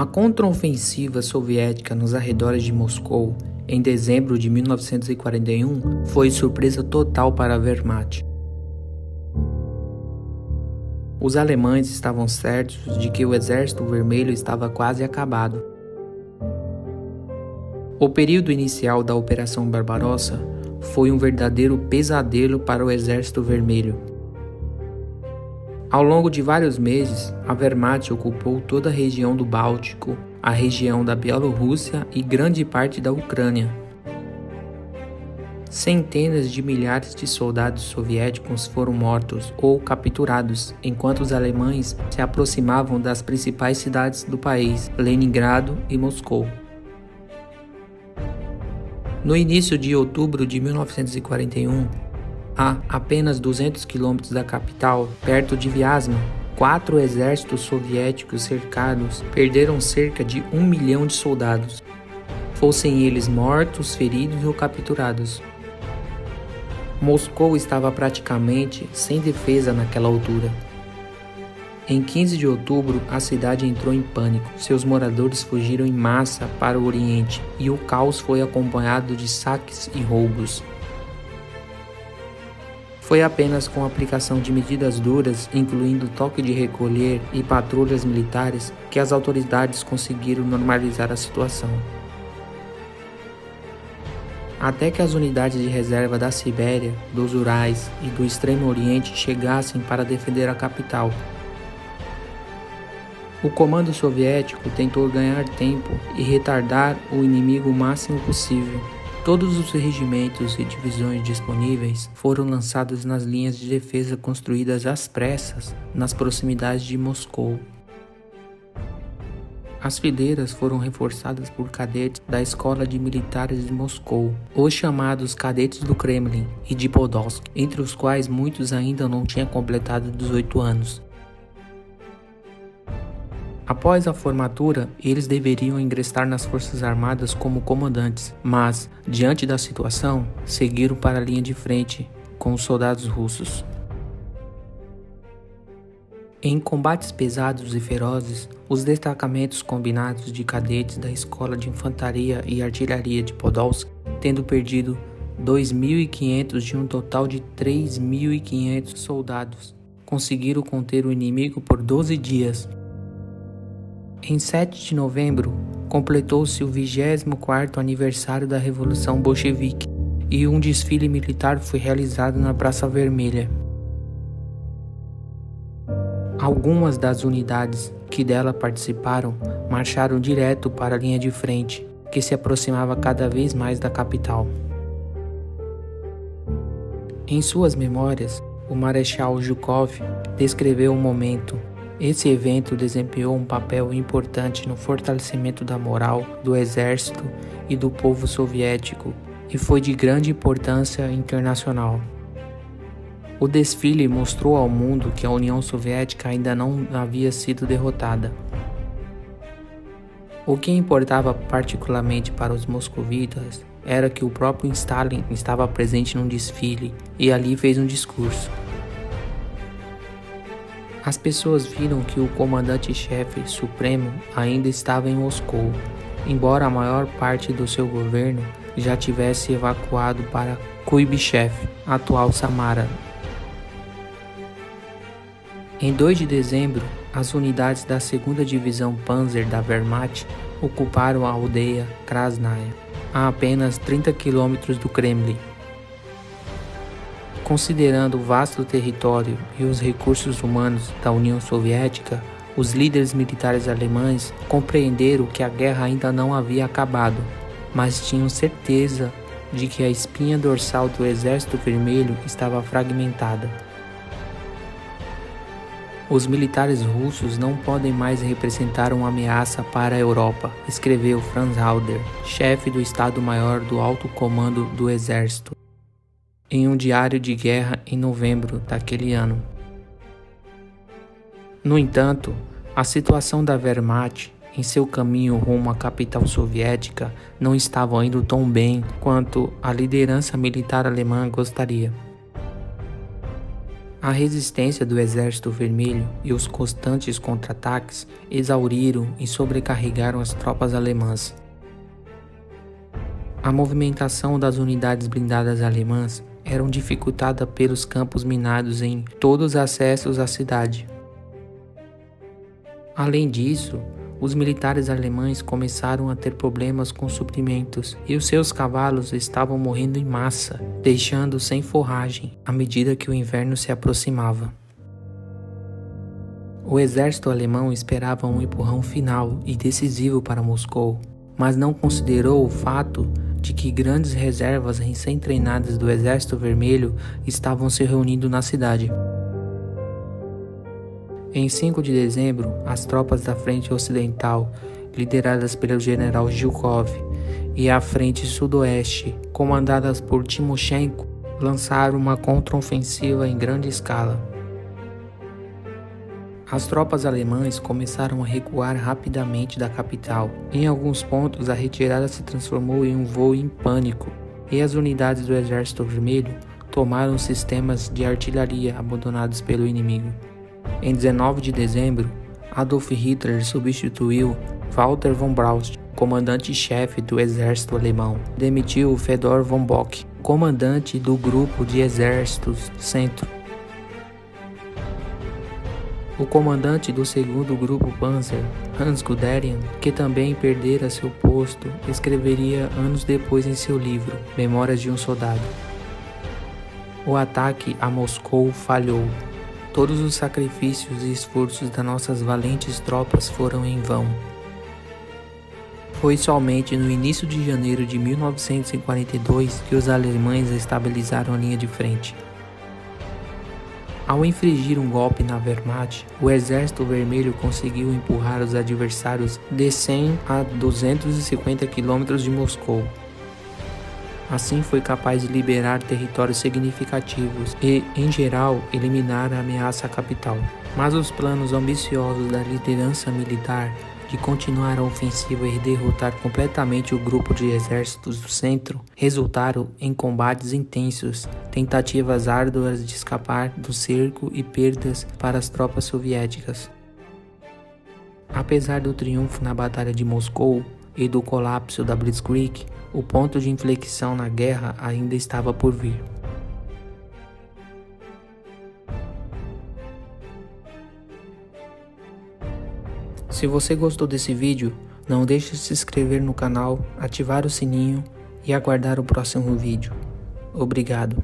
A contraofensiva soviética nos arredores de Moscou, em dezembro de 1941, foi surpresa total para a Wehrmacht. Os alemães estavam certos de que o Exército Vermelho estava quase acabado. O período inicial da Operação Barbarossa foi um verdadeiro pesadelo para o Exército Vermelho. Ao longo de vários meses, a Wehrmacht ocupou toda a região do Báltico, a região da Bielorrússia e grande parte da Ucrânia. Centenas de milhares de soldados soviéticos foram mortos ou capturados enquanto os alemães se aproximavam das principais cidades do país, Leningrado e Moscou. No início de outubro de 1941, a apenas 200 quilômetros da capital, perto de Vyazma, quatro exércitos soviéticos cercados perderam cerca de um milhão de soldados, fossem eles mortos, feridos ou capturados. Moscou estava praticamente sem defesa naquela altura. Em 15 de outubro, a cidade entrou em pânico. Seus moradores fugiram em massa para o Oriente e o caos foi acompanhado de saques e roubos. Foi apenas com a aplicação de medidas duras, incluindo toque de recolher e patrulhas militares, que as autoridades conseguiram normalizar a situação. Até que as unidades de reserva da Sibéria, dos Urais e do Extremo Oriente chegassem para defender a capital, o comando soviético tentou ganhar tempo e retardar o inimigo o máximo possível. Todos os regimentos e divisões disponíveis foram lançados nas linhas de defesa construídas às pressas nas proximidades de Moscou. As fileiras foram reforçadas por cadetes da Escola de Militares de Moscou, os chamados cadetes do Kremlin e de Podolsk, entre os quais muitos ainda não tinham completado 18 anos. Após a formatura, eles deveriam ingressar nas Forças Armadas como comandantes, mas, diante da situação, seguiram para a linha de frente com os soldados russos. Em combates pesados e ferozes, os destacamentos combinados de cadetes da Escola de Infantaria e Artilharia de Podolsk, tendo perdido 2.500 de um total de 3.500 soldados, conseguiram conter o inimigo por 12 dias em 7 de novembro, completou-se o 24º aniversário da Revolução Bolchevique e um desfile militar foi realizado na Praça Vermelha. Algumas das unidades que dela participaram marcharam direto para a linha de frente, que se aproximava cada vez mais da capital. Em suas memórias, o Marechal Zhukov descreveu o momento esse evento desempenhou um papel importante no fortalecimento da moral do exército e do povo soviético e foi de grande importância internacional. O desfile mostrou ao mundo que a União Soviética ainda não havia sido derrotada. O que importava particularmente para os moscovitas era que o próprio Stalin estava presente num desfile e ali fez um discurso. As pessoas viram que o comandante-chefe supremo ainda estava em Moscou, embora a maior parte do seu governo já tivesse evacuado para Kuibychev, atual Samara. Em 2 de dezembro, as unidades da 2 Divisão Panzer da Wehrmacht ocuparam a aldeia Krasnaya, a apenas 30 quilômetros do Kremlin. Considerando o vasto território e os recursos humanos da União Soviética, os líderes militares alemães compreenderam que a guerra ainda não havia acabado, mas tinham certeza de que a espinha dorsal do Exército Vermelho estava fragmentada. Os militares russos não podem mais representar uma ameaça para a Europa, escreveu Franz Halder, chefe do Estado-Maior do Alto Comando do Exército em um diário de guerra em novembro daquele ano. No entanto, a situação da Wehrmacht em seu caminho rumo à capital soviética não estava indo tão bem quanto a liderança militar alemã gostaria. A resistência do Exército Vermelho e os constantes contra-ataques exauriram e sobrecarregaram as tropas alemãs. A movimentação das unidades blindadas alemãs era dificultada pelos campos minados em todos os acessos à cidade. Além disso, os militares alemães começaram a ter problemas com suprimentos e os seus cavalos estavam morrendo em massa, deixando sem forragem à medida que o inverno se aproximava. O exército alemão esperava um empurrão final e decisivo para Moscou, mas não considerou o fato de que grandes reservas recém-treinadas do Exército Vermelho estavam se reunindo na cidade. Em 5 de dezembro, as tropas da Frente Ocidental, lideradas pelo general Zhukov, e a Frente Sudoeste, comandadas por Timoshenko, lançaram uma contraofensiva em grande escala. As tropas alemãs começaram a recuar rapidamente da capital. Em alguns pontos, a retirada se transformou em um voo em pânico, e as unidades do Exército Vermelho tomaram sistemas de artilharia abandonados pelo inimigo. Em 19 de dezembro, Adolf Hitler substituiu Walter von Braust, comandante-chefe do exército alemão. Demitiu Fedor von Bock, comandante do grupo de exércitos Centro. O comandante do segundo grupo Panzer, Hans Guderian, que também perdera seu posto, escreveria anos depois em seu livro Memórias de um Soldado. O ataque a Moscou falhou Todos os sacrifícios e esforços das nossas valentes tropas foram em vão. Foi somente no início de janeiro de 1942 que os alemães estabilizaram a linha de frente. Ao infligir um golpe na Wehrmacht, o Exército Vermelho conseguiu empurrar os adversários de 100 a 250 quilômetros de Moscou. Assim foi capaz de liberar territórios significativos e, em geral, eliminar a ameaça à capital. Mas os planos ambiciosos da liderança militar de continuar a ofensiva e derrotar completamente o grupo de exércitos do centro resultaram em combates intensos, tentativas árduas de escapar do cerco e perdas para as tropas soviéticas. Apesar do triunfo na Batalha de Moscou e do colapso da Blitzkrieg, o ponto de inflexão na guerra ainda estava por vir. Se você gostou desse vídeo, não deixe de se inscrever no canal, ativar o sininho e aguardar o próximo vídeo. Obrigado.